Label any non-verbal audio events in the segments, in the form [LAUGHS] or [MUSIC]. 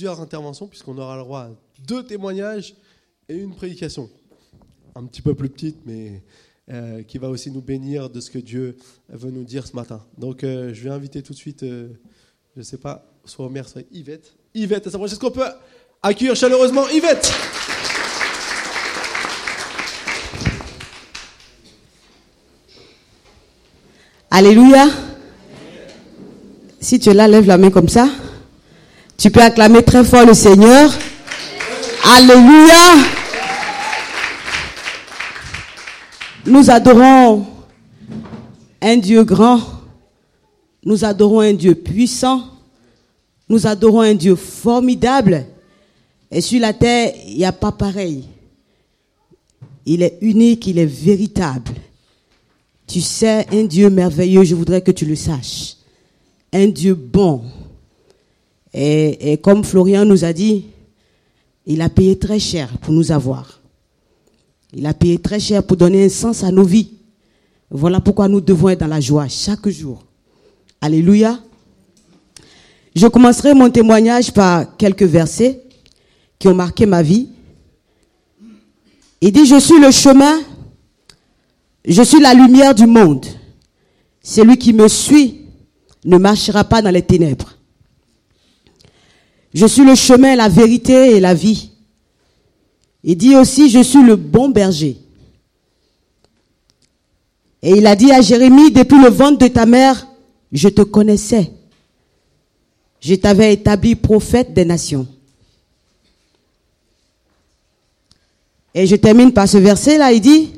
plusieurs interventions, puisqu'on aura le droit à deux témoignages et une prédication. Un petit peu plus petite, mais euh, qui va aussi nous bénir de ce que Dieu veut nous dire ce matin. Donc euh, je vais inviter tout de suite, euh, je sais pas, soit Omer, soit Yvette. Yvette, est-ce qu'on peut accueillir chaleureusement Yvette Alléluia. Si tu es là, lève la main comme ça. Tu peux acclamer très fort le Seigneur. Alléluia. Nous adorons un Dieu grand. Nous adorons un Dieu puissant. Nous adorons un Dieu formidable. Et sur la terre, il n'y a pas pareil. Il est unique, il est véritable. Tu sais, un Dieu merveilleux, je voudrais que tu le saches. Un Dieu bon. Et, comme Florian nous a dit, il a payé très cher pour nous avoir. Il a payé très cher pour donner un sens à nos vies. Voilà pourquoi nous devons être dans la joie chaque jour. Alléluia. Je commencerai mon témoignage par quelques versets qui ont marqué ma vie. Il dit, je suis le chemin, je suis la lumière du monde. Celui qui me suit ne marchera pas dans les ténèbres. Je suis le chemin, la vérité et la vie. Il dit aussi, je suis le bon berger. Et il a dit à Jérémie, depuis le ventre de ta mère, je te connaissais. Je t'avais établi prophète des nations. Et je termine par ce verset-là, il dit,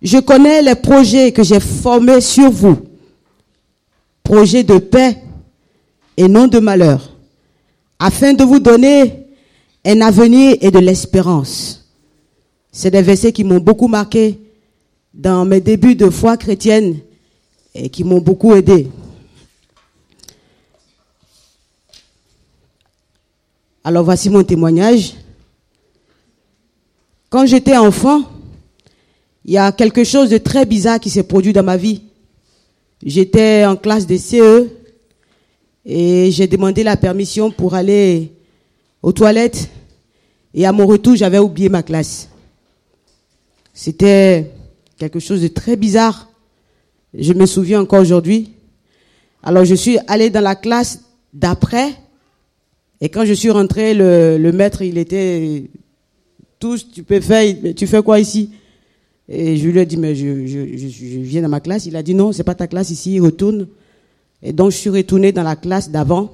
je connais les projets que j'ai formés sur vous, projets de paix et non de malheur, afin de vous donner un avenir et de l'espérance. C'est des versets qui m'ont beaucoup marqué dans mes débuts de foi chrétienne et qui m'ont beaucoup aidé. Alors voici mon témoignage. Quand j'étais enfant, il y a quelque chose de très bizarre qui s'est produit dans ma vie. J'étais en classe de CE et j'ai demandé la permission pour aller aux toilettes. Et à mon retour, j'avais oublié ma classe. C'était quelque chose de très bizarre. Je me souviens encore aujourd'hui. Alors je suis allé dans la classe d'après. Et quand je suis rentré, le, le maître, il était tous, tu peux faire, tu fais quoi ici? Et je lui ai dit, mais je, je, je, je viens dans ma classe. Il a dit, non, c'est pas ta classe ici, retourne. Et donc je suis retourné dans la classe d'avant.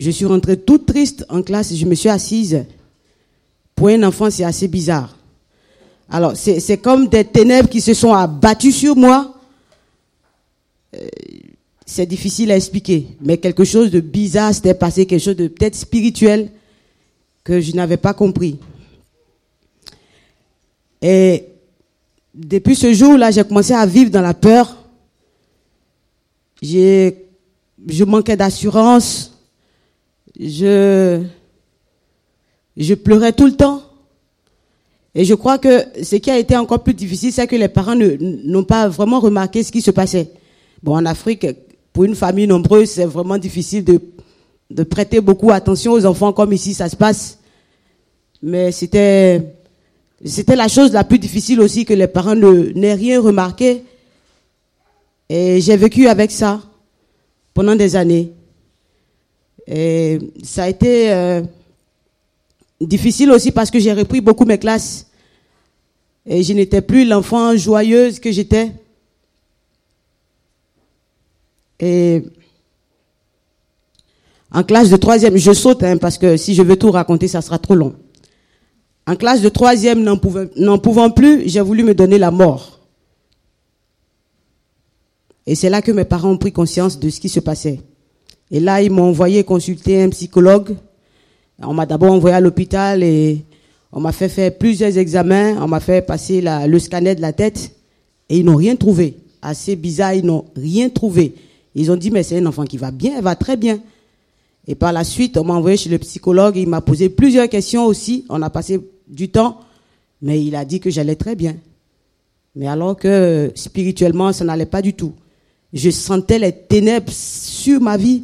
Je suis rentrée toute triste en classe je me suis assise. Pour un enfant, c'est assez bizarre. Alors, c'est comme des ténèbres qui se sont abattues sur moi. Euh, c'est difficile à expliquer, mais quelque chose de bizarre s'était passé, quelque chose de peut-être spirituel que je n'avais pas compris. Et depuis ce jour-là, j'ai commencé à vivre dans la peur. Je manquais d'assurance. Je, je pleurais tout le temps. Et je crois que ce qui a été encore plus difficile, c'est que les parents n'ont pas vraiment remarqué ce qui se passait. Bon, en Afrique, pour une famille nombreuse, c'est vraiment difficile de, de prêter beaucoup attention aux enfants comme ici ça se passe. Mais c'était, c'était la chose la plus difficile aussi que les parents n'aient rien remarqué. Et j'ai vécu avec ça pendant des années. Et ça a été euh, difficile aussi parce que j'ai repris beaucoup mes classes. Et je n'étais plus l'enfant joyeuse que j'étais. Et en classe de troisième, je saute hein, parce que si je veux tout raconter, ça sera trop long. En classe de troisième, n'en pouvant, pouvant plus, j'ai voulu me donner la mort. Et c'est là que mes parents ont pris conscience de ce qui se passait. Et là, ils m'ont envoyé consulter un psychologue. On m'a d'abord envoyé à l'hôpital et on m'a fait faire plusieurs examens. On m'a fait passer le scanner de la tête et ils n'ont rien trouvé. Assez bizarre, ils n'ont rien trouvé. Ils ont dit, mais c'est un enfant qui va bien, elle va très bien. Et par la suite, on m'a envoyé chez le psychologue, il m'a posé plusieurs questions aussi. On a passé du temps, mais il a dit que j'allais très bien. Mais alors que spirituellement, ça n'allait pas du tout. Je sentais les ténèbres sur ma vie.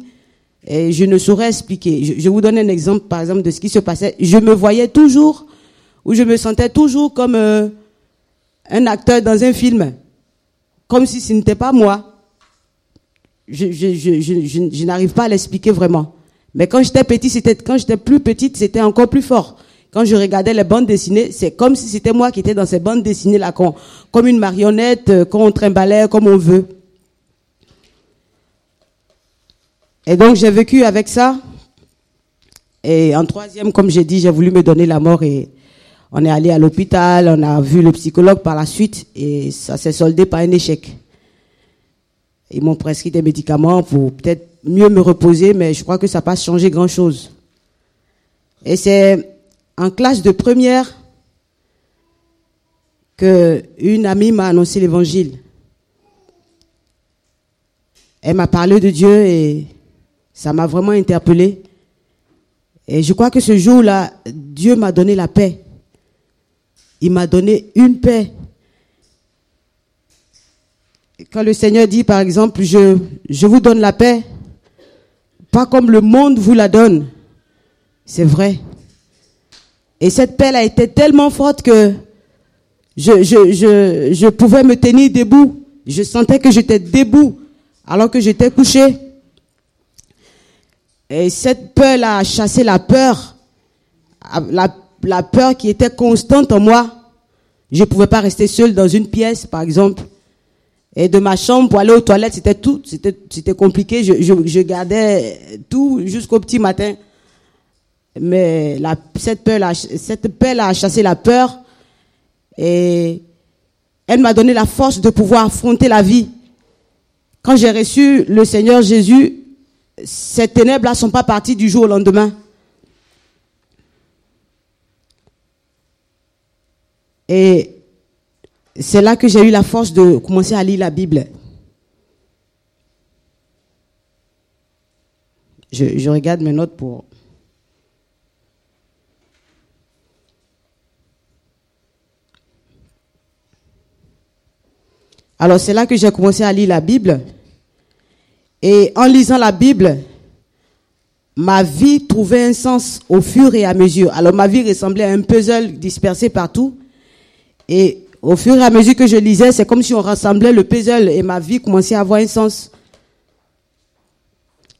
Et je ne saurais expliquer. Je, vous donne un exemple, par exemple, de ce qui se passait. Je me voyais toujours, ou je me sentais toujours comme euh, un acteur dans un film, comme si ce n'était pas moi. Je, n'arrive pas à l'expliquer vraiment. Mais quand j'étais petit, c'était quand j'étais plus petite, c'était encore plus fort. Quand je regardais les bandes dessinées, c'est comme si c'était moi qui étais dans ces bandes dessinées là, comme une marionnette, euh, qu'on trimbalait comme on veut. Et donc j'ai vécu avec ça. Et en troisième, comme j'ai dit, j'ai voulu me donner la mort et on est allé à l'hôpital, on a vu le psychologue par la suite et ça s'est soldé par un échec. Ils m'ont prescrit des médicaments pour peut-être mieux me reposer, mais je crois que ça n'a pas changé grand-chose. Et c'est en classe de première que une amie m'a annoncé l'évangile. Elle m'a parlé de Dieu et ça m'a vraiment interpellé. Et je crois que ce jour-là, Dieu m'a donné la paix. Il m'a donné une paix. Quand le Seigneur dit, par exemple, je, je vous donne la paix, pas comme le monde vous la donne, c'est vrai. Et cette paix a été tellement forte que je, je, je, je pouvais me tenir debout. Je sentais que j'étais debout alors que j'étais couché. Et cette peur a chassé la peur, la, la peur qui était constante en moi. Je ne pouvais pas rester seul dans une pièce, par exemple. Et de ma chambre pour aller aux toilettes, c'était tout, c'était, compliqué. Je, gardais tout jusqu'au petit matin. Mais cette peur, cette peur a chassé la peur et elle m'a donné la force de pouvoir affronter la vie. Quand j'ai reçu le Seigneur Jésus, ces ténèbres-là ne sont pas parties du jour au lendemain. Et c'est là que j'ai eu la force de commencer à lire la Bible. Je, je regarde mes notes pour... Alors c'est là que j'ai commencé à lire la Bible. Et en lisant la Bible, ma vie trouvait un sens au fur et à mesure. Alors ma vie ressemblait à un puzzle dispersé partout. Et au fur et à mesure que je lisais, c'est comme si on rassemblait le puzzle et ma vie commençait à avoir un sens.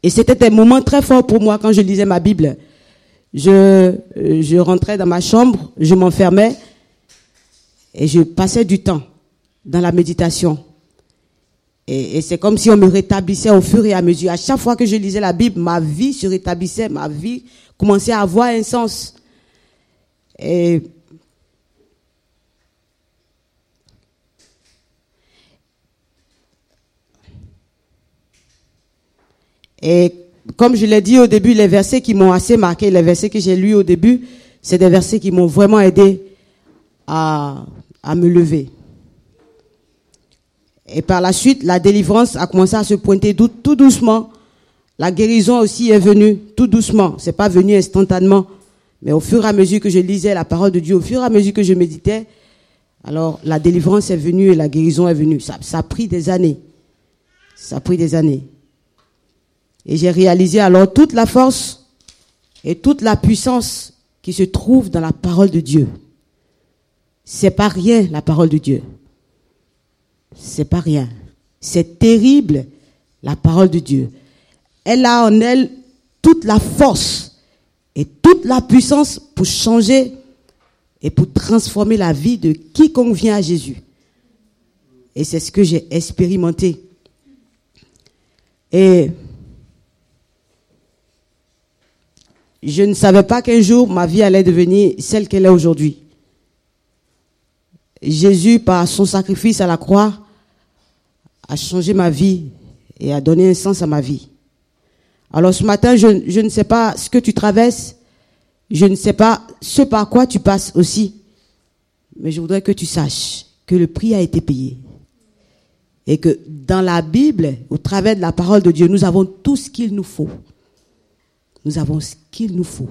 Et c'était un moment très fort pour moi quand je lisais ma Bible. Je, je rentrais dans ma chambre, je m'enfermais et je passais du temps dans la méditation. Et, c'est comme si on me rétablissait au fur et à mesure. À chaque fois que je lisais la Bible, ma vie se rétablissait, ma vie commençait à avoir un sens. Et Et comme je l'ai dit au début, les versets qui m'ont assez marqué, les versets que j'ai lus au début, c'est des versets qui m'ont vraiment aidé à, à me lever. Et par la suite, la délivrance a commencé à se pointer tout, doucement. La guérison aussi est venue tout doucement. C'est pas venu instantanément. Mais au fur et à mesure que je lisais la parole de Dieu, au fur et à mesure que je méditais, alors la délivrance est venue et la guérison est venue. Ça, ça a pris des années. Ça a pris des années. Et j'ai réalisé alors toute la force et toute la puissance qui se trouve dans la parole de Dieu. C'est pas rien, la parole de Dieu. C'est pas rien. C'est terrible, la parole de Dieu. Elle a en elle toute la force et toute la puissance pour changer et pour transformer la vie de quiconque vient à Jésus. Et c'est ce que j'ai expérimenté. Et je ne savais pas qu'un jour ma vie allait devenir celle qu'elle est aujourd'hui. Jésus, par son sacrifice à la croix, a changé ma vie et a donné un sens à ma vie. Alors ce matin, je, je, ne sais pas ce que tu traverses, je ne sais pas ce par quoi tu passes aussi, mais je voudrais que tu saches que le prix a été payé. Et que dans la Bible, au travers de la parole de Dieu, nous avons tout ce qu'il nous faut. Nous avons ce qu'il nous faut.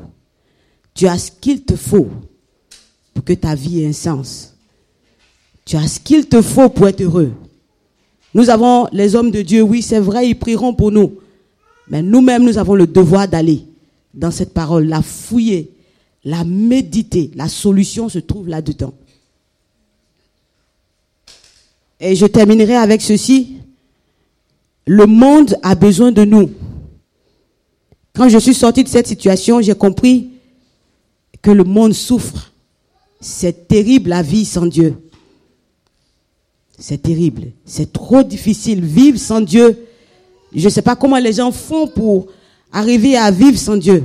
Tu as ce qu'il te faut pour que ta vie ait un sens. Tu as ce qu'il te faut pour être heureux. Nous avons les hommes de Dieu, oui, c'est vrai, ils prieront pour nous. Mais nous-mêmes, nous avons le devoir d'aller dans cette parole, la fouiller, la méditer. La solution se trouve là-dedans. Et je terminerai avec ceci. Le monde a besoin de nous. Quand je suis sorti de cette situation, j'ai compris que le monde souffre. C'est terrible la vie sans Dieu. C'est terrible. C'est trop difficile. Vivre sans Dieu. Je ne sais pas comment les gens font pour arriver à vivre sans Dieu.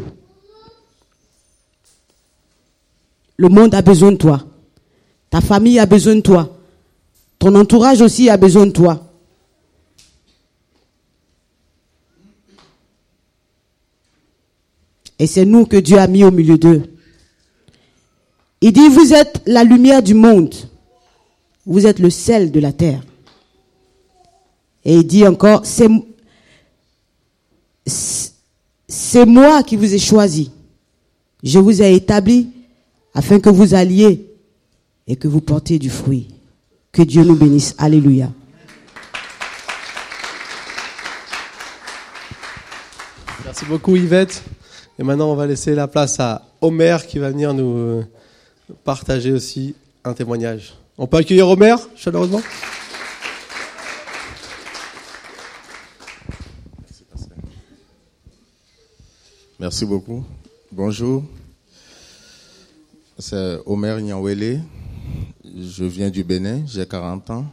Le monde a besoin de toi. Ta famille a besoin de toi. Ton entourage aussi a besoin de toi. Et c'est nous que Dieu a mis au milieu d'eux. Il dit, vous êtes la lumière du monde. Vous êtes le sel de la terre. Et il dit encore, c'est, c'est moi qui vous ai choisi. Je vous ai établi afin que vous alliez et que vous portiez du fruit. Que Dieu nous bénisse. Alléluia. Merci beaucoup Yvette. Et maintenant, on va laisser la place à Omer qui va venir nous partager aussi un témoignage. On peut accueillir Omer, chaleureusement? Merci beaucoup. Bonjour. C'est Omer Nyawele. Je viens du Bénin, j'ai 40 ans.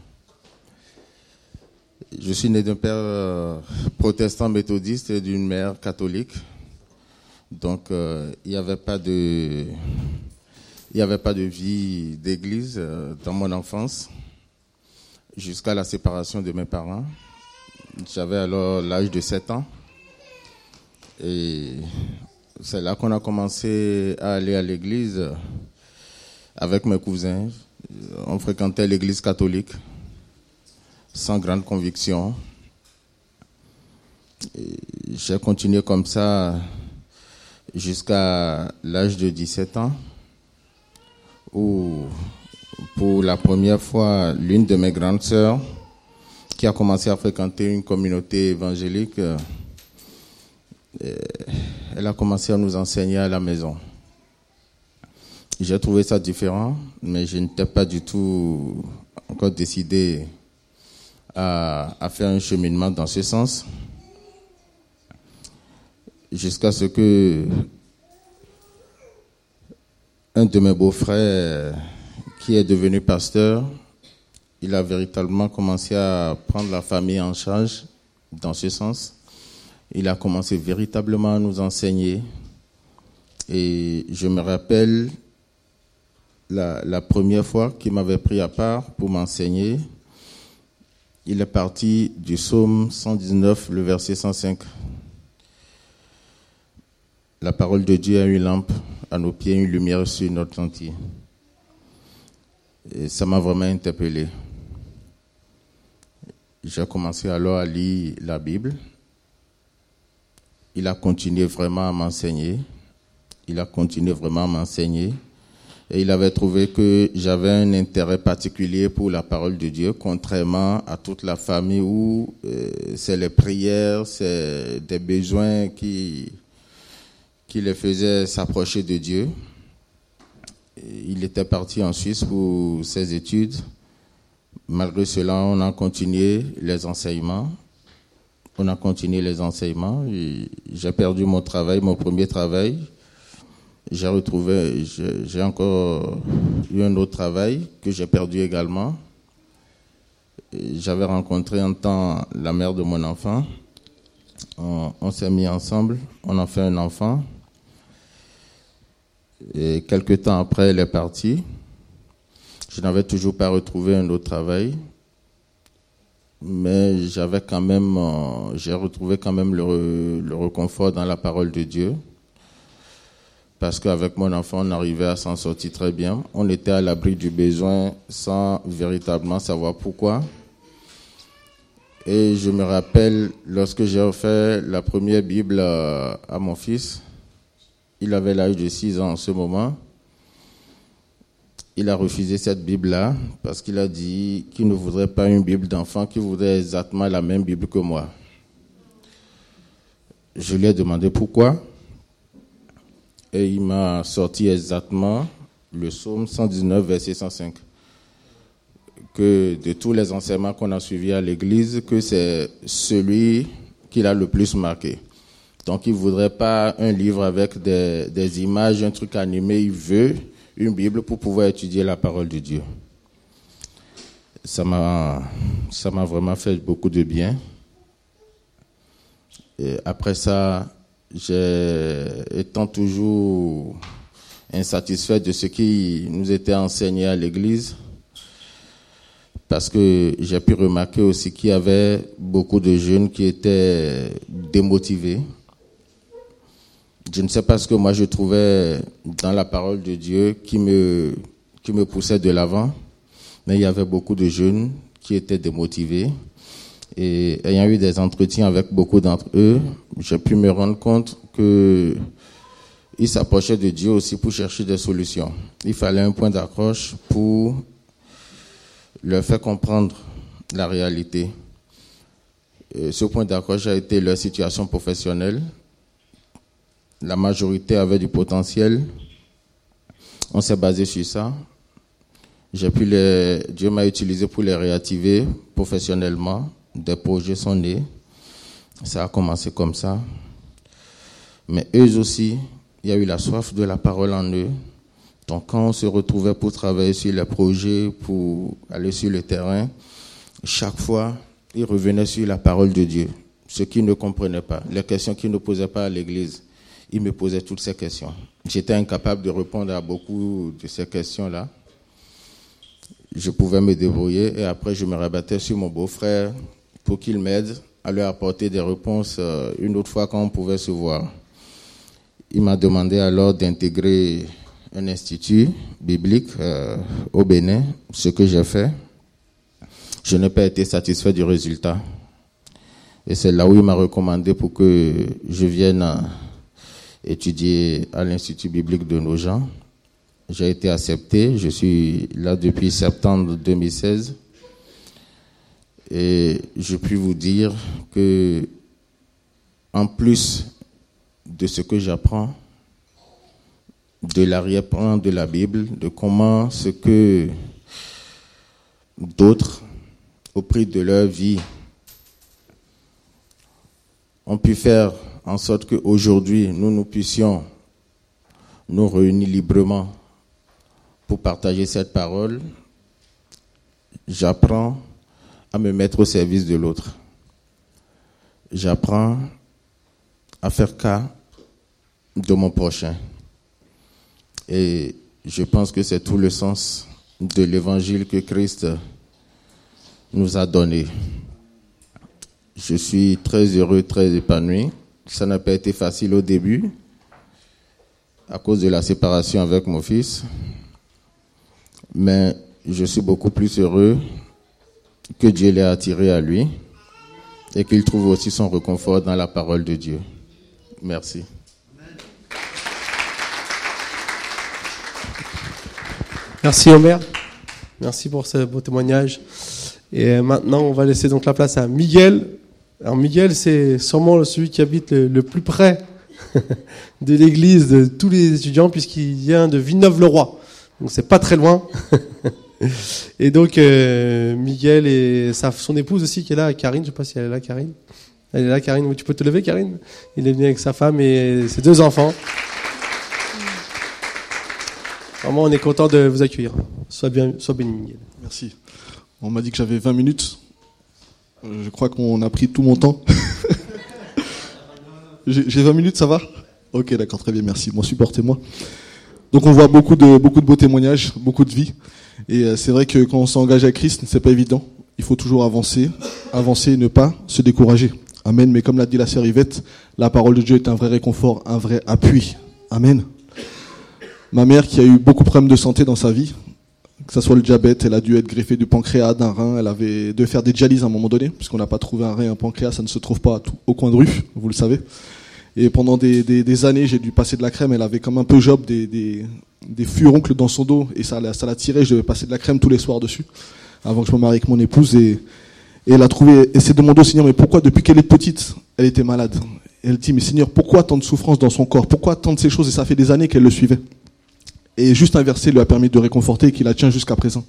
Je suis né d'un père euh, protestant méthodiste et d'une mère catholique. Donc, euh, il n'y avait pas de, il n'y avait pas de vie d'église euh, dans mon enfance jusqu'à la séparation de mes parents. J'avais alors l'âge de 7 ans. Et c'est là qu'on a commencé à aller à l'église avec mes cousins. On fréquentait l'église catholique sans grande conviction. J'ai continué comme ça jusqu'à l'âge de 17 ans, où pour la première fois, l'une de mes grandes sœurs, qui a commencé à fréquenter une communauté évangélique, euh, elle a commencé à nous enseigner à la maison. J'ai trouvé ça différent, mais je n'étais pas du tout encore décidé à, à faire un cheminement dans ce sens jusqu'à ce que un de mes beaux-frères, qui est devenu pasteur, il a véritablement commencé à prendre la famille en charge dans ce sens. Il a commencé véritablement à nous enseigner. Et je me rappelle la, première fois qu'il m'avait pris à part pour m'enseigner. Il est parti du psaume 119, le verset 105. La parole de Dieu est une lampe à nos pieds, une lumière sur notre sentier. Et ça m'a vraiment interpellé. J'ai commencé alors à lire la Bible. Il a continué vraiment à m'enseigner. Il a continué vraiment à m'enseigner. Et il avait trouvé que j'avais un intérêt particulier pour la parole de Dieu, contrairement à toute la famille où euh, c'est les prières, c'est des besoins qui, qui les faisait s'approcher de Dieu. Il était parti en Suisse pour ses études. Malgré cela, on a continué les enseignements. On a continué les enseignements. J'ai perdu mon travail, mon premier travail. J'ai retrouvé, j'ai encore eu un autre travail que j'ai perdu également. J'avais rencontré un temps la mère de mon enfant. On, on s'est mis ensemble, on a fait un enfant. Et quelques temps après, elle est partie. Je n'avais toujours pas retrouvé un autre travail, mais j'avais quand même, euh, j'ai retrouvé quand même le, le, reconfort dans la parole de Dieu, parce qu'avec mon enfant, on arrivait à s'en sortir très bien. On était à l'abri du besoin sans véritablement savoir pourquoi. Et je me rappelle, lorsque j'ai offert la première Bible à, à mon fils, il avait l'âge de 6 ans en ce moment. Il a refusé cette Bible-là parce qu'il a dit qu'il ne voudrait pas une Bible d'enfant, qu'il voudrait exactement la même Bible que moi. je lui ai demandé pourquoi. Et il m'a sorti exactement le psaume 119, verset 105. Que de tous les enseignements qu'on a suivis à l'église, que c'est celui qu'il a le plus marqué. Donc il ne voudrait pas un livre avec des, images, un truc animé, il veut une Bible pour pouvoir étudier la parole de Dieu. Ça m'a, ça m'a vraiment fait beaucoup de bien. Après ça, étant toujours insatisfait de ce qui nous était enseigné à l'église, parce que j'ai pu remarquer aussi qu'il y avait beaucoup de jeunes qui étaient démotivés. Je ne sais pas ce que moi je trouvais dans la parole de Dieu qui me, qui me poussait de l'avant, mais il y avait beaucoup de jeunes qui étaient démotivés. Et ayant eu des entretiens avec beaucoup d'entre eux, j'ai pu me rendre compte que ils s'approchaient de Dieu aussi pour chercher des solutions. Il fallait un point d'accroche pour leur faire comprendre la réalité. ce point d'accroche a été leur situation professionnelle. La majorité avait du potentiel. On s'est basé sur ça. J'ai pu Dieu m'a utilisé pour les réactiver professionnellement des projets sont nés. Ça a commencé comme ça. Mais eux aussi, il y a eu la soif de la parole en eux. Donc quand on se retrouvait pour travailler sur les projets, pour aller sur le terrain, chaque fois, ils revenaient sur la parole de Dieu. Ce qu'ils ne comprenaient pas, les questions qu'ils ne posaient pas à l'église, ils me posaient toutes ces questions. J'étais incapable de répondre à beaucoup de ces questions-là. Je pouvais me débrouiller et après je me rabattais sur mon beau-frère pour qu'il m'aide à lui apporter des réponses euh, une autre fois quand on pouvait se voir. Il m'a demandé alors d'intégrer un institut biblique euh, au Bénin, ce que j'ai fait. Je n'ai pas été satisfait du résultat. Et c'est là où il m'a recommandé pour que je vienne euh, étudier à l'Institut biblique de nos gens. J'ai été accepté. Je suis là depuis septembre 2016. Et je puis vous dire que, en plus de ce que j'apprends, de l'arrière-plan de la Bible, de comment ce que d'autres, au prix de leur vie, ont pu faire en sorte qu'aujourd'hui, nous nous puissions nous réunir librement pour partager cette parole, j'apprends à me mettre au service de l'autre. J'apprends à faire cas de mon prochain. Et je pense que c'est tout le sens de l'évangile que Christ nous a donné. Je suis très heureux, très épanoui. Ça n'a pas été facile au début à cause de la séparation avec mon fils. Mais je suis beaucoup plus heureux que Dieu l'ait attiré à lui et qu'il trouve aussi son réconfort dans la parole de Dieu. Merci. Merci Omer. Merci pour ce beau témoignage. Et maintenant, on va laisser donc la place à Miguel. Alors Miguel, c'est sûrement celui qui habite le, plus près [LAUGHS] de l'église de tous les étudiants puisqu'il vient de Villeneuve-le-Roi. Donc c'est pas très loin. [LAUGHS] Et donc, euh, Miguel et sa, son épouse aussi qui est là, Karine, je sais pas si elle est là, Karine. Elle est là, Karine. Tu peux te lever, Karine Il est venu avec sa femme et ses deux enfants. Vraiment, on est content de vous accueillir. Sois, bien, sois béni, Miguel. Merci. On m'a dit que j'avais 20 minutes. Je crois qu'on a pris tout mon temps. [LAUGHS] J'ai 20 minutes, ça va? Ok, d'accord, très bien, merci. Bon, supportez-moi. Donc on voit beaucoup de, beaucoup de beaux témoignages, beaucoup de vie. Et euh, c'est vrai que quand on s'engage à Christ, c'est pas évident. Il faut toujours avancer, avancer et ne pas se décourager. Amen. Mais comme l'a dit la sœur Yvette, la parole de Dieu est un vrai réconfort, un vrai appui. Amen. Ma mère qui a eu beaucoup de problèmes de santé dans sa vie, que ce soit le diabète, elle a dû être greffée du pancréas, d'un rein, elle avait dû faire des dialyses à un moment donné, puisqu'on n'a pas trouvé un rein, un pancréas, ça ne se trouve pas au coin de rue, [LAUGHS] vous le savez. Et pendant des, années, j'ai dû passer de la crème. Elle avait comme un peu job des, furoncles dans son dos et ça, ça la tirait. Je devais passer de la crème tous les soirs dessus avant que je me marie avec mon épouse. Et, elle a trouvé, et s'est demandé au Seigneur, mais pourquoi depuis qu'elle est petite, elle était malade? Elle dit, mais Seigneur, pourquoi tant de souffrance dans son corps? Pourquoi tant de ces choses? Et ça fait des années qu'elle le suivait. Et juste un verset lui a permis de réconforter et qui la tient jusqu'à présent.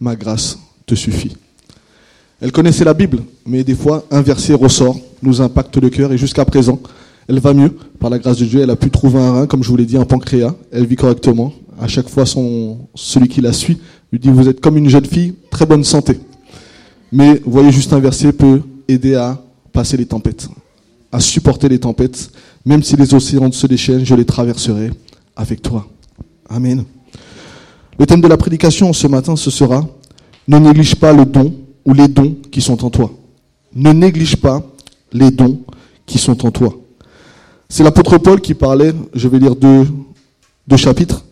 Ma grâce te suffit. Elle connaissait la Bible, mais des fois, un verset ressort, nous impacte le cœur, et jusqu'à présent, elle va mieux. Par la grâce de Dieu, elle a pu trouver un rein, comme je vous l'ai dit, un pancréas. Elle vit correctement. À chaque fois, celui qui la suit lui dit, vous êtes comme une jeune fille, très bonne santé. Mais, voyez, juste un verset peut aider à passer les tempêtes, à supporter les tempêtes. Même si les océans se déchaînent, je les traverserai avec toi. Amen. Le thème de la prédication ce matin, ce sera Ne néglige pas le don ou les dons qui sont en toi. Ne néglige pas les dons qui sont en toi. C'est l'apôtre Paul qui parlait, je vais lire deux, chapitres,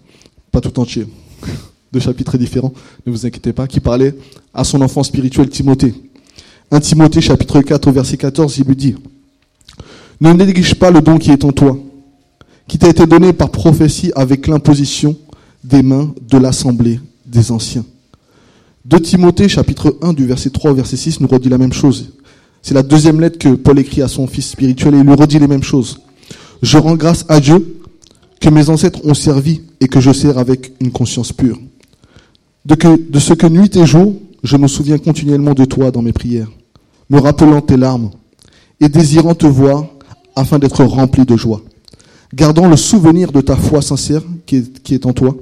pas tout entier, [LAUGHS] deux chapitres différents, ne vous inquiétez pas, qui parlait à son enfant spirituel Timothée. 1 Timothée chapitre 4 au verset 14, il lui dit, Ne néglige pas le don qui est en toi, qui t'a été donné par prophétie avec l'imposition des mains de l'assemblée des anciens. De Timothée chapitre 1 du verset 3 au verset 6 nous redit la même chose. C'est la deuxième lettre que Paul écrit à son fils spirituel et il lui redit les mêmes choses. Je rends grâce à Dieu que mes ancêtres ont servi et que je sers avec une conscience pure. De, de ce que nuit et jour, je me souviens continuellement de toi dans mes prières, me rappelant tes larmes et désirant te voir afin d'être rempli de joie. Gardant le souvenir de ta foi sincère qui est, en toi,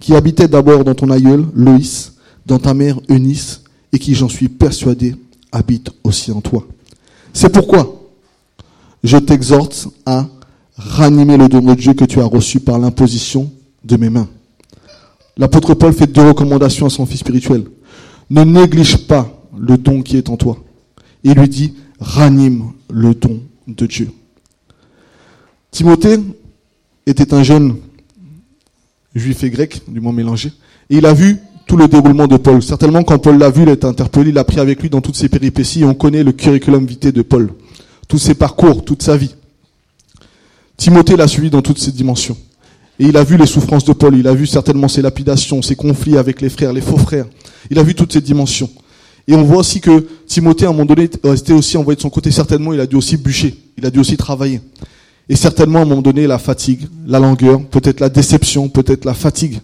qui habitait d'abord dans ton aïeul, Loïs, dans ta mère, Eunice, et qui, j'en suis persuadé, habite aussi en toi. C'est pourquoi je t'exhorte à ranimer le don de Dieu que tu as reçu par l'imposition de mes mains. L'apôtre Paul fait deux recommandations à son fils spirituel. Ne néglige pas le don qui est en toi. Il lui dit, ranime le don de Dieu. Timothée était un jeune juif et grec, du mot mélangé, et il a vu tout le déroulement de Paul. Certainement, quand Paul l'a vu, il a été interpellé, il a pris avec lui dans toutes ses péripéties, et on connaît le curriculum vitae de Paul, tous ses parcours, toute sa vie. Timothée l'a suivi dans toutes ses dimensions. Et il a vu les souffrances de Paul, il a vu certainement ses lapidations, ses conflits avec les frères, les faux frères. Il a vu toutes ces dimensions. Et on voit aussi que Timothée, à un moment donné, était aussi envoyé de son côté. Certainement, il a dû aussi bûcher, il a dû aussi travailler. Et certainement, à un moment donné, la fatigue, la langueur, peut-être la déception, peut-être la fatigue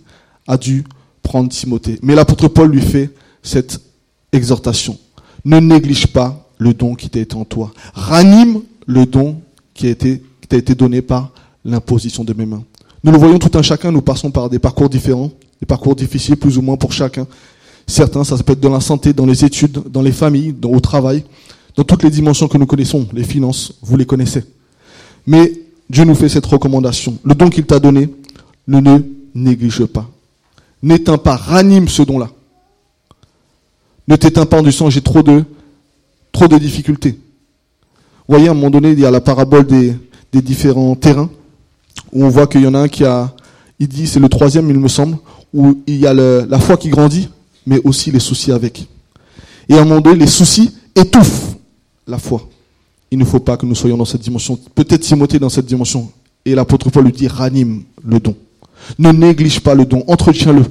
a dû prendre Timothée. Mais l'apôtre Paul lui fait cette exhortation. Ne néglige pas le don qui t'a été en toi. Ranime le don qui a été, t'a été donné par l'imposition de mes mains. Nous le voyons tout un chacun, nous passons par des parcours différents, des parcours difficiles plus ou moins pour chacun. Certains, ça peut être dans la santé, dans les études, dans les familles, dans, au travail, dans toutes les dimensions que nous connaissons, les finances, vous les connaissez. Mais Dieu nous fait cette recommandation. Le don qu'il t'a donné, ne le néglige pas. N'éteins pas, ranime ce don-là. Ne t'éteins pas en disant j'ai trop de, trop de difficultés. Vous voyez, à un moment donné, il y a la parabole des, différents terrains, où on voit qu'il y en a un qui a, il dit, c'est le troisième, il me semble, où il y a la foi qui grandit, mais aussi les soucis avec. Et à un moment donné, les soucis étouffent la foi. Il ne faut pas que nous soyons dans cette dimension. Peut-être Timothée dans cette dimension. Et l'apôtre Paul lui dit, ranime le don. Ne néglige pas le don, entretiens-le.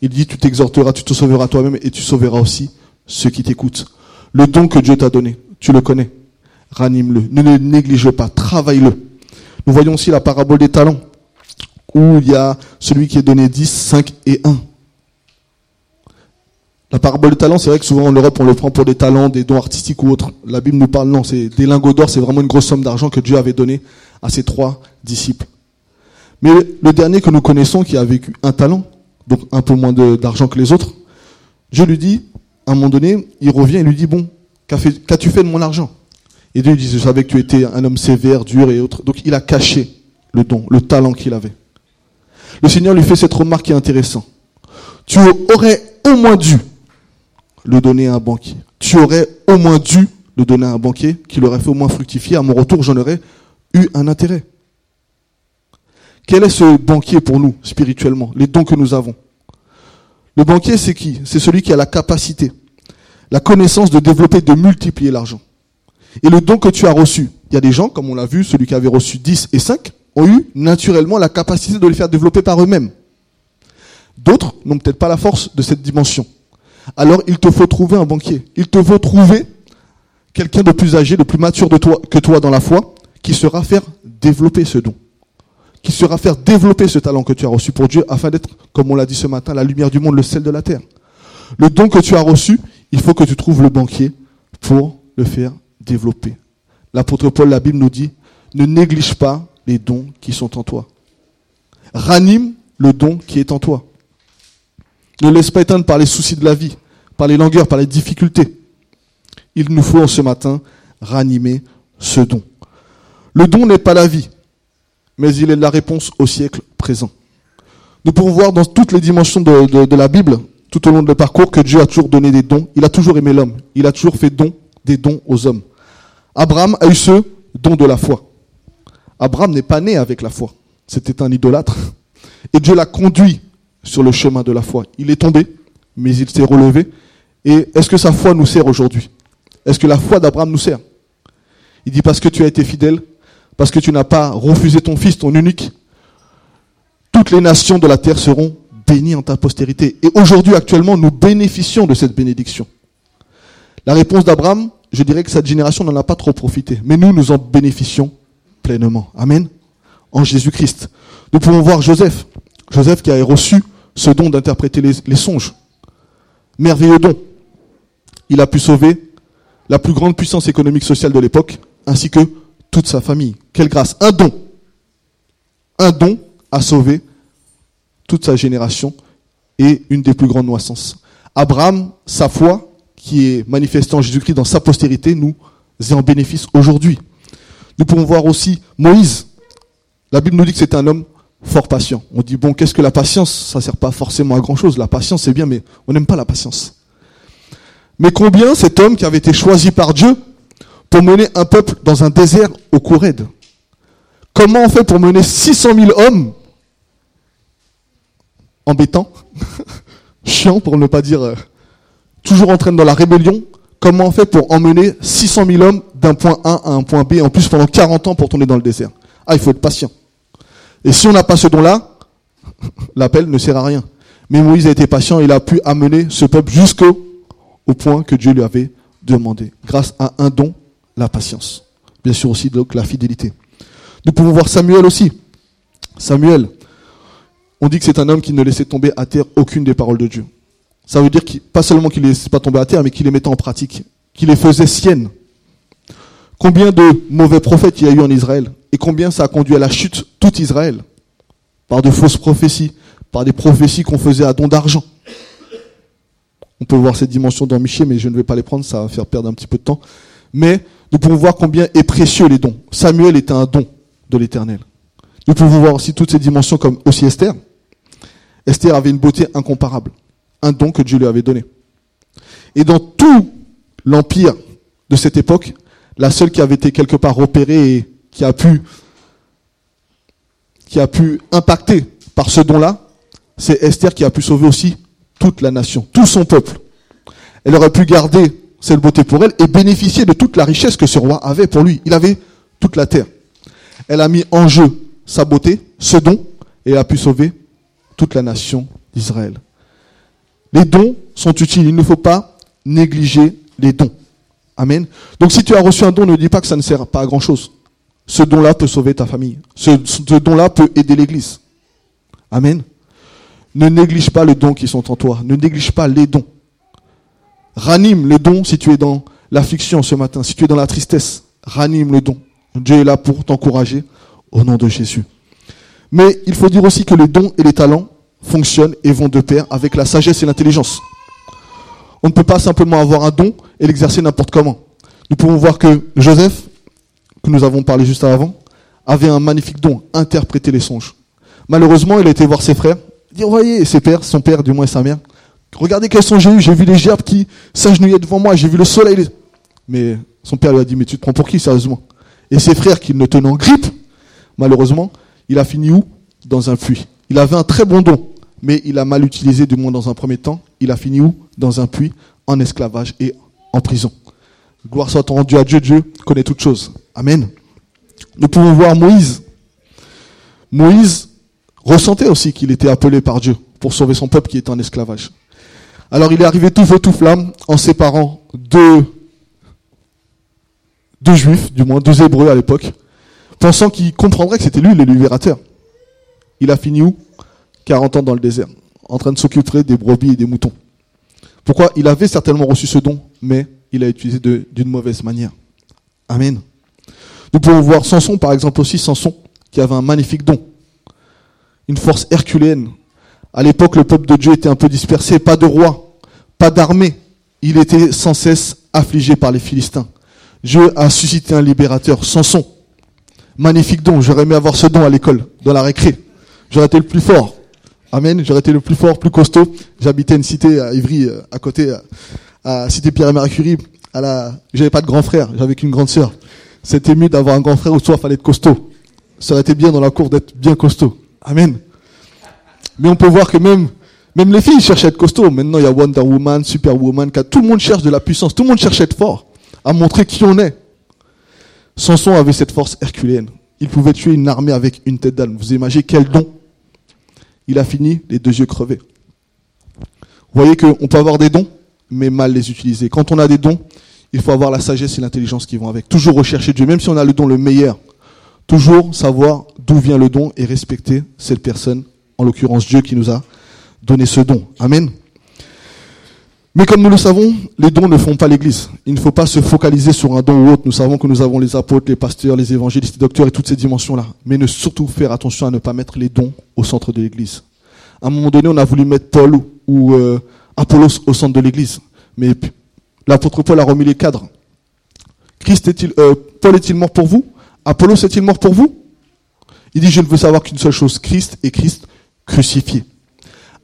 Il dit, tu t'exhorteras, tu te sauveras toi-même et tu sauveras aussi ceux qui t'écoutent. Le don que Dieu t'a donné, tu le connais. Ranime-le. Ne le néglige pas, travaille-le. Nous voyons aussi la parabole des talents, où il y a celui qui est donné 10, 5 et 1. La parabole des talents, c'est vrai que souvent en Europe, on le prend pour des talents, des dons artistiques ou autres. La Bible nous parle, non, c'est des lingots d'or, c'est vraiment une grosse somme d'argent que Dieu avait donné à ses trois disciples. Mais le dernier que nous connaissons, qui a vécu un talent, donc un peu moins d'argent que les autres, Dieu lui dit, à un moment donné, il revient et lui dit, bon, qu'as-tu fait de mon argent? Et Dieu lui dit, je savais que tu étais un homme sévère, dur et autres. Donc il a caché le don, le talent qu'il avait. Le Seigneur lui fait cette remarque qui est intéressante. Tu aurais au moins dû le donner à un banquier. Tu aurais au moins dû le donner à un banquier qui l'aurait fait au moins fructifier. À mon retour, j'en aurais eu un intérêt. Quel est ce banquier pour nous, spirituellement Les dons que nous avons? Le banquier, c'est qui? C'est celui qui a la capacité, la connaissance de développer, de multiplier l'argent. Et le don que tu as reçu, il y a des gens, comme on l'a vu, celui qui avait reçu 10 et 5, ont eu naturellement la capacité de les faire développer par eux-mêmes. D'autres n'ont peut-être pas la force de cette dimension. Alors il te faut trouver un banquier. Il te faut trouver quelqu'un de plus âgé, de plus mature que toi dans la foi, qui sera faire développer ce don. Qui sera faire développer ce talent que tu as reçu pour Dieu afin d'être, comme on l'a dit ce matin, la lumière du monde, le sel de la terre. Le don que tu as reçu, il faut que tu trouves le banquier pour le faire développer. L'apôtre Paul, la Bible nous dit, ne néglige pas les dons qui sont en toi. Ranime le don qui est en toi. Ne laisse pas éteindre par les soucis de la vie, par les langueurs, par les difficultés. Il nous faut ce matin ranimer ce don. Le don n'est pas la vie, mais il est la réponse au siècle présent. Nous pouvons voir dans toutes les dimensions de, de la Bible, tout au long de le parcours, que Dieu a toujours donné des dons. Il a toujours aimé l'homme. Il a toujours fait don, des dons aux hommes. Abraham a eu ce don de la foi. Abraham n'est pas né avec la foi. C'était un idolâtre. Et Dieu l'a conduit sur le chemin de la foi. Il est tombé, mais il s'est relevé. Et est-ce que sa foi nous sert aujourd'hui? Est-ce que la foi d'Abraham nous sert? Il dit parce que tu as été fidèle, parce que tu n'as pas refusé ton fils, ton unique, toutes les nations de la terre seront bénies en ta postérité. Et aujourd'hui, actuellement, nous bénéficions de cette bénédiction. La réponse d'Abraham, je dirais que cette génération n'en a pas trop profité. Mais nous, nous en bénéficions pleinement. Amen. En Jésus-Christ. Nous pouvons voir Joseph. Joseph qui a reçu ce don d'interpréter les, songes. Merveilleux don. Il a pu sauver la plus grande puissance économique sociale de l'époque, ainsi que toute sa famille. Quelle grâce. Un don. Un don a sauvé toute sa génération et une des plus grandes naissances. Abraham, sa foi, qui est manifestée en Jésus-Christ dans sa postérité, nous est en bénéfice aujourd'hui. Nous pouvons voir aussi Moïse. La Bible nous dit que c'est un homme fort patient. On dit, bon, qu'est-ce que la patience? Ça sert pas forcément à grand-chose. La patience, c'est bien, mais on n'aime pas la patience. Mais combien cet homme qui avait été choisi par Dieu pour mener un peuple dans un désert au raide Comment on fait pour mener 600 000 hommes embêtant, [LAUGHS] chiant pour ne pas dire euh, toujours en dans la rébellion? Comment on fait pour emmener 600 000 hommes d'un point A à un point B, en plus pendant 40 ans pour tourner dans le désert? Ah, il faut être patient. Et si on n'a pas ce don-là, [LAUGHS] l'appel ne sert à rien. Mais Moïse a été patient, il a pu amener ce peuple jusqu'au au point que Dieu lui avait demandé, grâce à un don, la patience. Bien sûr aussi donc la fidélité. Nous pouvons voir Samuel aussi. Samuel, on dit que c'est un homme qui ne laissait tomber à terre aucune des paroles de Dieu. Ça veut dire qu'il, pas seulement qu'il ne les laissait pas tomber à terre, mais qu'il les mettait en pratique, qu'il les faisait siennes. Combien de mauvais prophètes il y a eu en Israël et combien ça a conduit à la chute tout Israël par de fausses prophéties, par des prophéties qu'on faisait à don d'argent. On peut voir ces dimensions dans Miché, mais je ne vais pas les prendre, ça va faire perdre un petit peu de temps. Mais nous pouvons voir combien est précieux les dons. Samuel était un don de l'Éternel. Nous pouvons voir aussi toutes ces dimensions comme aussi Esther. Esther avait une beauté incomparable, un don que Dieu lui avait donné. Et dans tout l'empire de cette époque, la seule qui avait été quelque part repérée et qui a pu, qui a pu impacter par ce don-là, c'est Esther qui a pu sauver aussi toute la nation, tout son peuple. Elle aurait pu garder cette beauté pour elle et bénéficier de toute la richesse que ce roi avait pour lui. Il avait toute la terre. Elle a mis en jeu sa beauté, ce don, et a pu sauver toute la nation d'Israël. Les dons sont utiles. Il ne faut pas négliger les dons. Amen. Donc si tu as reçu un don, ne dis pas que ça ne sert pas à grand chose. Ce don-là peut sauver ta famille. Ce, don-là peut aider l'Église. Amen. Ne néglige pas les dons qui sont en toi. Ne néglige pas les dons. Ranime les dons si tu es dans l'affliction ce matin, si tu es dans la tristesse. Ranime le don. Dieu est là pour t'encourager au nom de Jésus. Mais il faut dire aussi que les dons et les talents fonctionnent et vont de pair avec la sagesse et l'intelligence. On ne peut pas simplement avoir un don et l'exercer n'importe comment. Nous pouvons voir que Joseph que nous avons parlé juste avant, avait un magnifique don, interpréter les songes. Malheureusement, il a été voir ses frères, dire, voyez, ses pères, son père, du moins sa mère, regardez quel songe j'ai eu, j'ai vu les gerbes qui s'agenouillaient devant moi, j'ai vu le soleil. Mais son père lui a dit, mais tu te prends pour qui, sérieusement? Et ses frères, qui tenaient en grippe, malheureusement, il a fini où? Dans un puits. Il avait un très bon don, mais il a mal utilisé, du moins dans un premier temps. Il a fini où? Dans un puits, en esclavage et en prison. Gloire soit rendue à Dieu, Dieu connaît toutes choses. Amen. Nous pouvons voir Moïse. Moïse ressentait aussi qu'il était appelé par Dieu pour sauver son peuple qui était en esclavage. Alors il est arrivé tout feu tout flamme en séparant deux, deux juifs, du moins deux hébreux à l'époque, pensant qu'il comprendrait que c'était lui le libérateur. Il a fini où? 40 ans dans le désert, en train de s'occuper des brebis et des moutons. Pourquoi Il avait certainement reçu ce don, mais il l'a utilisé d'une mauvaise manière. Amen. Nous pouvons voir Samson, par exemple aussi, Samson, qui avait un magnifique don. Une force herculéenne. À l'époque, le peuple de Dieu était un peu dispersé, pas de roi, pas d'armée. Il était sans cesse affligé par les Philistins. Dieu a suscité un libérateur, Samson. Magnifique don, j'aurais aimé avoir ce don à l'école, dans la récré. J'aurais été le plus fort. Amen, j'aurais été le plus fort, plus costaud. J'habitais une cité à Ivry, euh, à côté, à cité Pierre et Marie Curie. À j'avais pas de grand frère, j'avais qu'une grande sœur. C'était mieux d'avoir un grand frère ou soit fallait être costaud. Ça aurait été bien dans la cour d'être bien costaud. Amen. Mais on peut voir que même, même les filles cherchent à être costaud. Maintenant, il y a Wonder Woman, Superwoman, tout le monde cherche de la puissance, tout le monde cherche à être fort, à montrer qui on est. Samson avait cette force herculéenne. Il pouvait tuer une armée avec une tête d'âne. Vous imaginez quel don Il a fini les deux yeux crevés. Vous voyez qu'on peut avoir des dons, mais mal les utiliser. Quand on a des dons, il faut avoir la sagesse et l'intelligence qui vont avec. Toujours rechercher Dieu, même si on a le don le meilleur. Toujours savoir d'où vient le don et respecter cette personne, en l'occurrence Dieu qui nous a donné ce don. Amen. Mais comme nous le savons, les dons ne font pas l'Église. Il ne faut pas se focaliser sur un don ou autre. Nous savons que nous avons les apôtres, les pasteurs, les évangélistes, les docteurs et toutes ces dimensions-là. Mais ne surtout faire attention à ne pas mettre les dons au centre de l'Église. À un moment donné, on a voulu mettre Paul ou euh, Apollos au centre de l'Église. Mais l'apôtre Paul a remis les cadres. Christ est-il, euh, Paul est-il mort pour vous? Apollos est-il mort pour vous? Il dit, je ne veux savoir qu'une seule chose, Christ et Christ crucifié.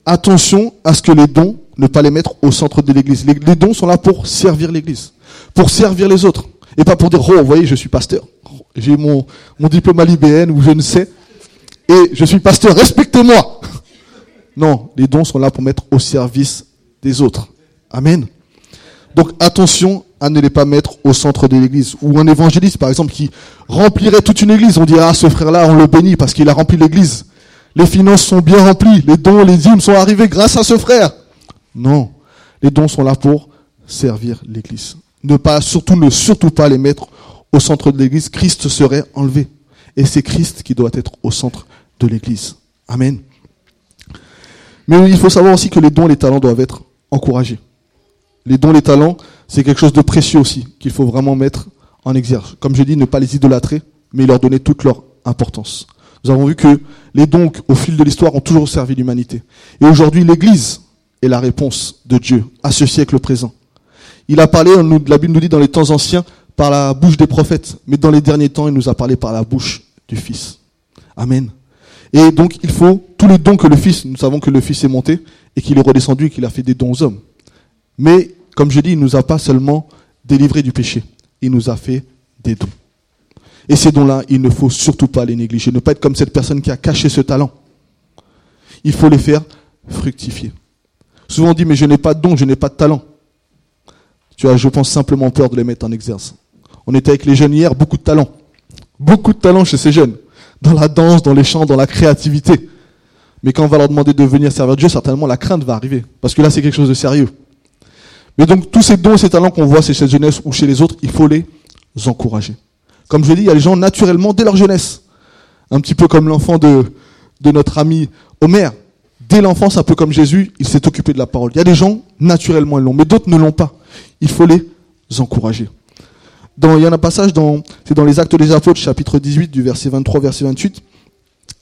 Attention à ce que les dons ne pas les mettre au centre de l'église. Les, dons sont là pour servir l'église, pour servir les autres. Et pas pour dire, oh, vous voyez, je suis pasteur. J'ai mon, diplôme à l'IBN ou je ne sais. Et je suis pasteur, respectez-moi. [LAUGHS] Non, les dons sont là pour mettre au service des autres. Amen. Donc attention à ne les pas mettre au centre de l'église. Ou un évangéliste, par exemple, qui remplirait toute une église. On dirait, ah, ce frère-là, on le bénit parce qu'il a rempli l'église. Les finances sont bien remplies. Les dons, les hymnes sont arrivés grâce à ce frère. Non. Les dons sont là pour servir l'église. Ne pas, surtout, ne surtout pas les mettre au centre de l'église. Christ serait enlevé. Et c'est Christ qui doit être au centre de l'église. Amen. Mais il faut savoir aussi que les dons les talents doivent être encouragés. Les dons les talents, c'est quelque chose de précieux aussi, qu'il faut vraiment mettre en exergue. Comme je dis, ne pas les idolâtrer, mais leur donner toute leur importance. Nous avons vu que les dons, au fil de l'histoire, ont toujours servi l'humanité. Et aujourd'hui, l'Église la réponse de Dieu à ce siècle présent. Il a parlé, la Bible nous dit dans les temps anciens, par la bouche des prophètes, mais dans les derniers temps, il nous a parlé par la bouche du Fils. Amen. Et donc, il faut tous les dons que le Fils, nous savons que le Fils est monté et qu'il est redescendu et qu'il a fait des dons aux hommes. Mais, comme je dis, il ne nous a pas seulement délivré du péché, il nous a fait des dons. Et ces dons-là, il ne faut surtout pas les négliger, ne pas être comme cette personne qui a caché ce talent. Il faut les faire fructifier. Souvent on dit, mais je n'ai pas de don, je n'ai pas de talent. Tu as, je pense, simplement peur de les mettre en exerce. On était avec les jeunes hier, beaucoup de talent. Beaucoup de talent chez ces jeunes. Dans la danse, dans les chants, dans la créativité. Mais quand on va leur demander de venir servir Dieu, certainement la crainte va arriver. Parce que là, c'est quelque chose de sérieux. Mais donc, tous ces dons ces talents qu'on voit chez cette jeunesse ou chez les autres, il faut les encourager. Comme je l'ai dit, il y a les gens naturellement dès leur jeunesse. Un petit peu comme l'enfant de, de notre ami Homer dès l'enfance, un peu comme Jésus, il s'est occupé de la parole. Il y a des gens, naturellement, ils l'ont, mais d'autres ne l'ont pas. Il faut les encourager. Il y a un passage, dans, c'est dans les Actes des Apôtres, chapitre 18, du verset 23, verset 28.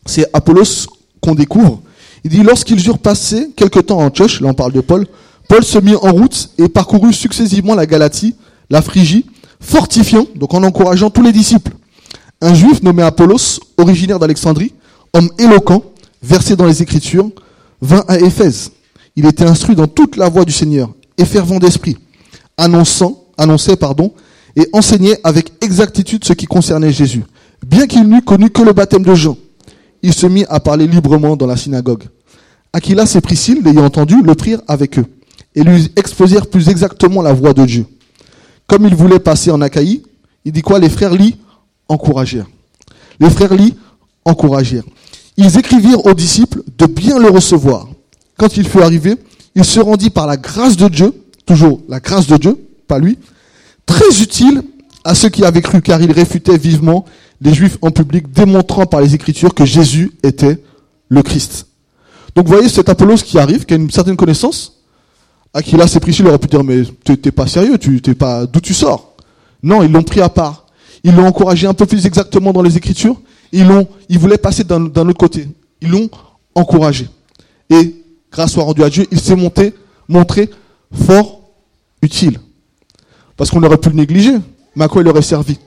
C'est Apollos qu'on découvre. Il dit, lorsqu'ils eurent passé quelque temps en Antioche, là on parle de Paul, Paul se mit en route et parcourut successivement la Galatie, la Phrygie, fortifiant, donc en encourageant tous les disciples. Un juif nommé Apollos, originaire d'Alexandrie, homme éloquent, versé dans les Écritures, vint à Éphèse. Il était instruit dans toute la voie du Seigneur et fervent d'esprit, annonçant, annonçait, pardon, et enseignait avec exactitude ce qui concernait Jésus. Bien qu'il n'eût connu que le baptême de Jean, il se mit à parler librement dans la synagogue. Aquilas et Priscille, l'ayant entendu, le prirent avec eux et lui exposèrent plus exactement la voix de Dieu. Comme il voulait passer en Achaïe, il dit quoi? Les frères Lis encouragèrent. Les frères Lis encouragèrent. Ils écrivirent aux disciples de bien le recevoir. Quand il fut arrivé, il se rendit par la grâce de Dieu, toujours la grâce de Dieu, pas lui, très utile à ceux qui avaient cru, car il réfutait vivement les Juifs en public, démontrant par les Écritures que Jésus était le Christ. Donc voyez cet Apollos qui arrive, qui a une certaine connaissance, à qui là c'est il aurait pu dire mais t'es pas sérieux, tu t'es pas d'où tu sors? Non, ils l'ont pris à part. Ils l'ont encouragé un peu plus exactement dans les Écritures. Ils voulaient passer d'un autre côté. Ils l'ont encouragé. Et grâce soit rendue à Dieu, il s'est monté, montré fort utile. Parce qu'on aurait pu le négliger, mais à quoi il aurait servi?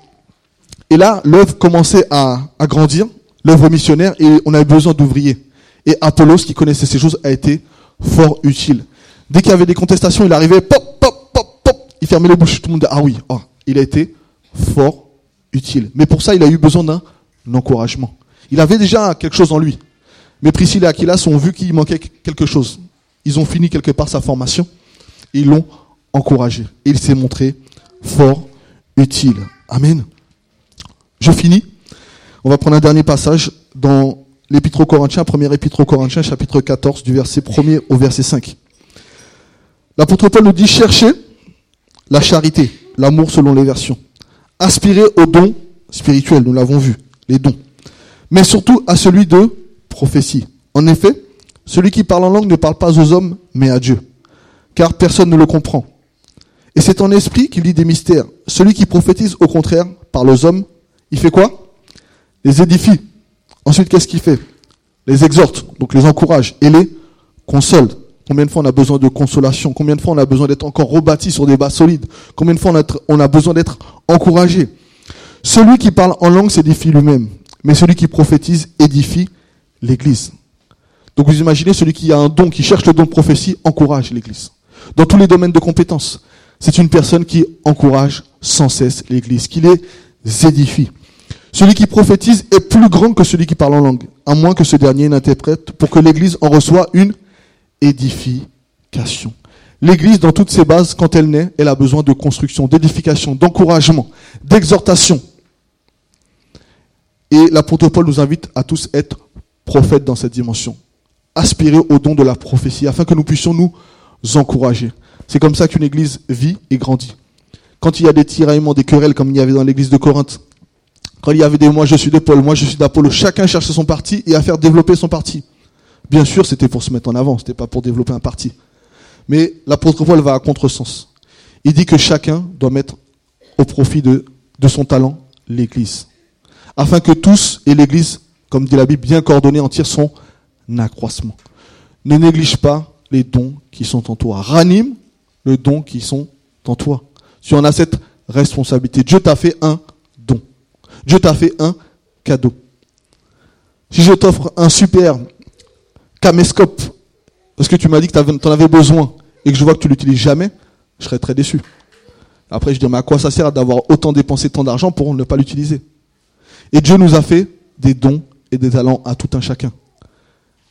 Et là, l'œuvre commençait à, grandir, l'œuvre missionnaire, et on avait besoin d'ouvriers. Et Apollos, qui connaissait ces choses, a été fort utile. Dès qu'il y avait des contestations, il arrivait, pop, pop, pop, pop, il fermait les bouches. Tout le monde ah oui, oh, il a été fort utile. Mais pour ça, il a eu besoin d'un encouragement. Il avait déjà quelque chose en lui. Mais Priscille et Aquilas ont vu qu'il manquait quelque chose. Ils ont fini quelque part sa formation et ils l'ont encouragé. Il s'est montré fort utile. Amen. Je finis. On va prendre un dernier passage dans l'Épître aux Corinthiens, premier Épître aux Corinthiens, chapitre 14, du verset 1er au verset 5. L'apôtre Paul nous dit cherchez la charité, l'amour selon les versions. Aspirez aux dons spirituels, nous l'avons vu, les dons. Mais surtout à celui de prophétie. En effet, celui qui parle en langue ne parle pas aux hommes, mais à Dieu. Car personne ne le comprend. Et c'est en esprit qu'il dit des mystères. Celui qui prophétise, au contraire, parle aux hommes. Il fait quoi? Les édifie. Ensuite, qu'est-ce qu'il fait? Les exhorte, donc les encourage et les console. Combien de fois on a besoin de consolation? Combien de fois on a besoin d'être encore rebâti sur des bases solides? Combien de fois on a, besoin d'être encouragé? Celui qui parle en langue s'édifie lui-même, mais celui qui prophétise édifie l'Église. Donc vous imaginez celui qui a un don, qui cherche le don de prophétie, encourage l'Église. Dans tous les domaines de compétences. C'est une personne qui encourage sans cesse l'Église, qui les édifie. Celui qui prophétise est plus grand que celui qui parle en langue, à moins que ce dernier n'interprète pour que l'Église en reçoive une édification. L'Église, dans toutes ses bases, quand elle naît, elle a besoin de construction, d'édification, d'encouragement, d'exhortation. Et l'apôtre Paul nous invite à tous être prophètes dans cette dimension. Aspirer au don de la prophétie afin que nous puissions nous encourager. C'est comme ça qu'une église vit et grandit. Quand il y a des tiraillements, des querelles comme il y avait dans l'église de Corinthe, quand il y avait des moi je suis de Paul, moi je suis d'Apollo, chacun cherchait son parti et à faire développer son parti. Bien sûr, c'était pour se mettre en avant, c'était pas pour développer un parti. Mais l'apôtre Paul va à contresens. Il dit que chacun doit mettre au profit de, de son talent l'église. Afin que tous et l'église, comme dit la Bible, bien coordonnés en tirent son accroissement. Ne néglige pas les dons qui sont en toi. Ranime le don qui sont en toi. Tu en as cette responsabilité. Dieu t'a fait un don. Dieu t'a fait un cadeau. Si je t'offre un super caméscope, parce que tu m'as dit que tu en avais besoin et que je vois que tu l'utilises jamais, je serais très déçu. Après, je dis, mais à quoi ça sert d'avoir autant dépensé tant d'argent pour ne pas l'utiliser? Et Dieu nous a fait des dons et des talents à tout un chacun.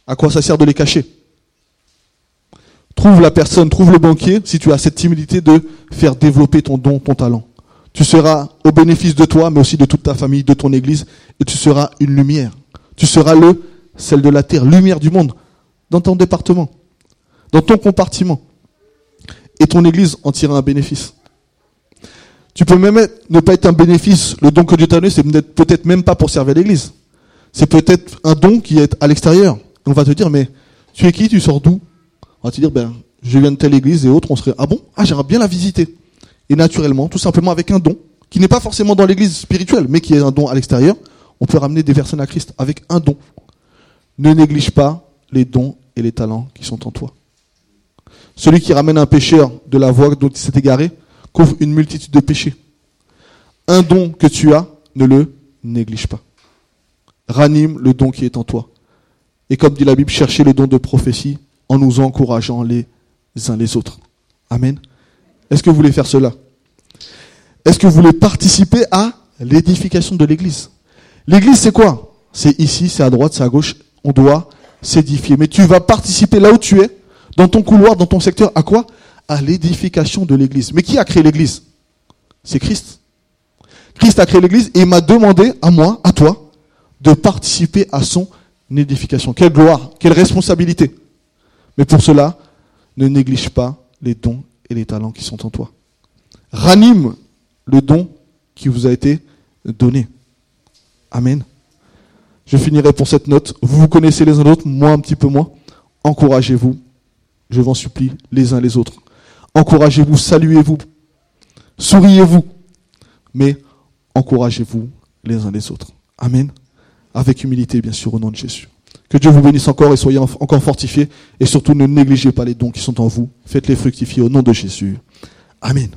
À quoi ça sert de les cacher? Trouve la personne, trouve le banquier si tu as cette timidité de faire développer ton don, ton talent. Tu seras au bénéfice de toi, mais aussi de toute ta famille, de ton église, et tu seras une lumière. Tu seras le, celle de la terre, lumière du monde, dans ton département, dans ton compartiment. Et ton église en tirera un bénéfice. Tu peux même ne pas être un bénéfice. Le don que Dieu t'a donné, c'est peut-être même pas pour servir l'église. C'est peut-être un don qui est à l'extérieur. On va te dire, mais tu es qui, tu sors d'où? On va te dire, ben, je viens de telle église et autres, on serait, ah bon? Ah, j'aimerais bien la visiter. Et naturellement, tout simplement avec un don, qui n'est pas forcément dans l'église spirituelle, mais qui est un don à l'extérieur, on peut ramener des personnes à Christ avec un don. Ne néglige pas les dons et les talents qui sont en toi. Celui qui ramène un pécheur de la voie dont il s'est égaré couvre une multitude de péchés. Un don que tu as, ne le néglige pas. Ranime le don qui est en toi. Et comme dit la Bible, cherchez le don de prophétie en nous encourageant les uns les autres. Amen. Est-ce que vous voulez faire cela? Est-ce que vous voulez participer à l'édification de l'Église? L'Église, c'est quoi? C'est ici, c'est à droite, c'est à gauche. On doit s'édifier. Mais tu vas participer là où tu es, dans ton couloir, dans ton secteur, à quoi? À l'édification de l'Église. Mais qui a créé l'Église? C'est Christ. Christ a créé l'Église et m'a demandé, à moi, à toi, de participer à son édification. Quelle gloire, quelle responsabilité. Mais pour cela, ne néglige pas les dons et les talents qui sont en toi. Ranime le don qui vous a été donné. Amen. Je finirai pour cette note. Vous vous connaissez les uns les autres, moi un petit peu moins. Encouragez-vous, je vous en supplie, les uns les autres. Encouragez-vous, saluez-vous, souriez-vous, mais encouragez-vous les uns les autres. Amen. Avec humilité, bien sûr, au nom de Jésus. Que Dieu vous bénisse encore et soyez encore fortifiés. Et surtout, ne négligez pas les dons qui sont en vous. Faites-les fructifier au nom de Jésus. Amen.